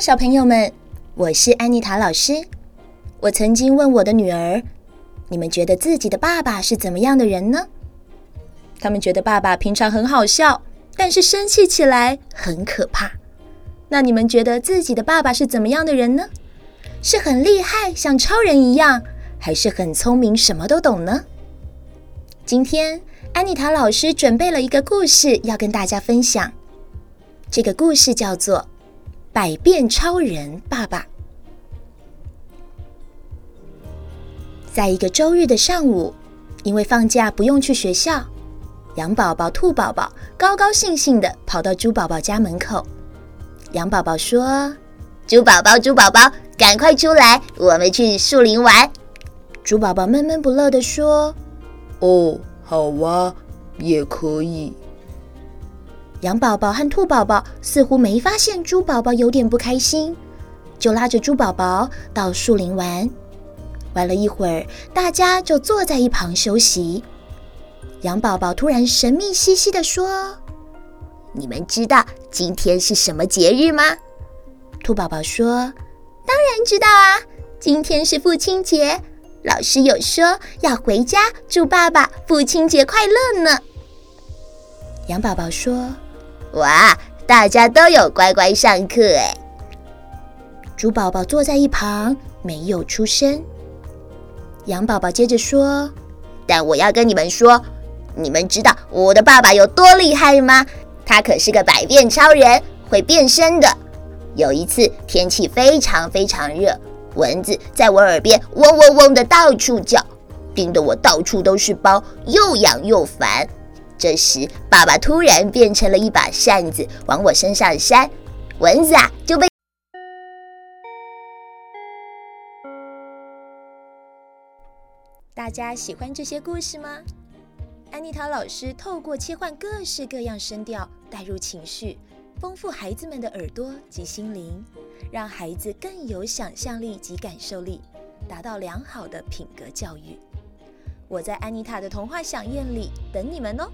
小朋友们，我是安妮塔老师。我曾经问我的女儿：“你们觉得自己的爸爸是怎么样的人呢？”他们觉得爸爸平常很好笑，但是生气起来很可怕。那你们觉得自己的爸爸是怎么样的人呢？是很厉害，像超人一样，还是很聪明，什么都懂呢？今天安妮塔老师准备了一个故事要跟大家分享。这个故事叫做《百变超人爸爸》。在一个周日的上午，因为放假不用去学校，羊宝宝、兔宝宝高高兴兴地跑到猪宝宝家门口。羊宝宝说：“猪宝宝，猪宝宝，赶快出来，我们去树林玩。”猪宝宝闷闷不乐地说：“哦，好啊，也可以。”羊宝宝和兔宝宝似乎没发现猪宝宝有点不开心，就拉着猪宝宝到树林玩。玩了一会儿，大家就坐在一旁休息。羊宝宝突然神秘兮兮地说：“你们知道今天是什么节日吗？”兔宝宝说：“当然知道啊，今天是父亲节。老师有说要回家祝爸爸父亲节快乐呢。”羊宝宝说。哇！大家都有乖乖上课哎。猪宝宝坐在一旁没有出声。羊宝宝接着说：“但我要跟你们说，你们知道我的爸爸有多厉害吗？他可是个百变超人，会变身的。有一次天气非常非常热，蚊子在我耳边嗡嗡嗡的到处叫，叮得我到处都是包，又痒又烦。”这时，爸爸突然变成了一把扇子，往我身上扇，蚊子啊就被。大家喜欢这些故事吗？安妮塔老师透过切换各式各样声调，带入情绪，丰富孩子们的耳朵及心灵，让孩子更有想象力及感受力，达到良好的品格教育。我在安妮塔的童话饗宴里等你们哦。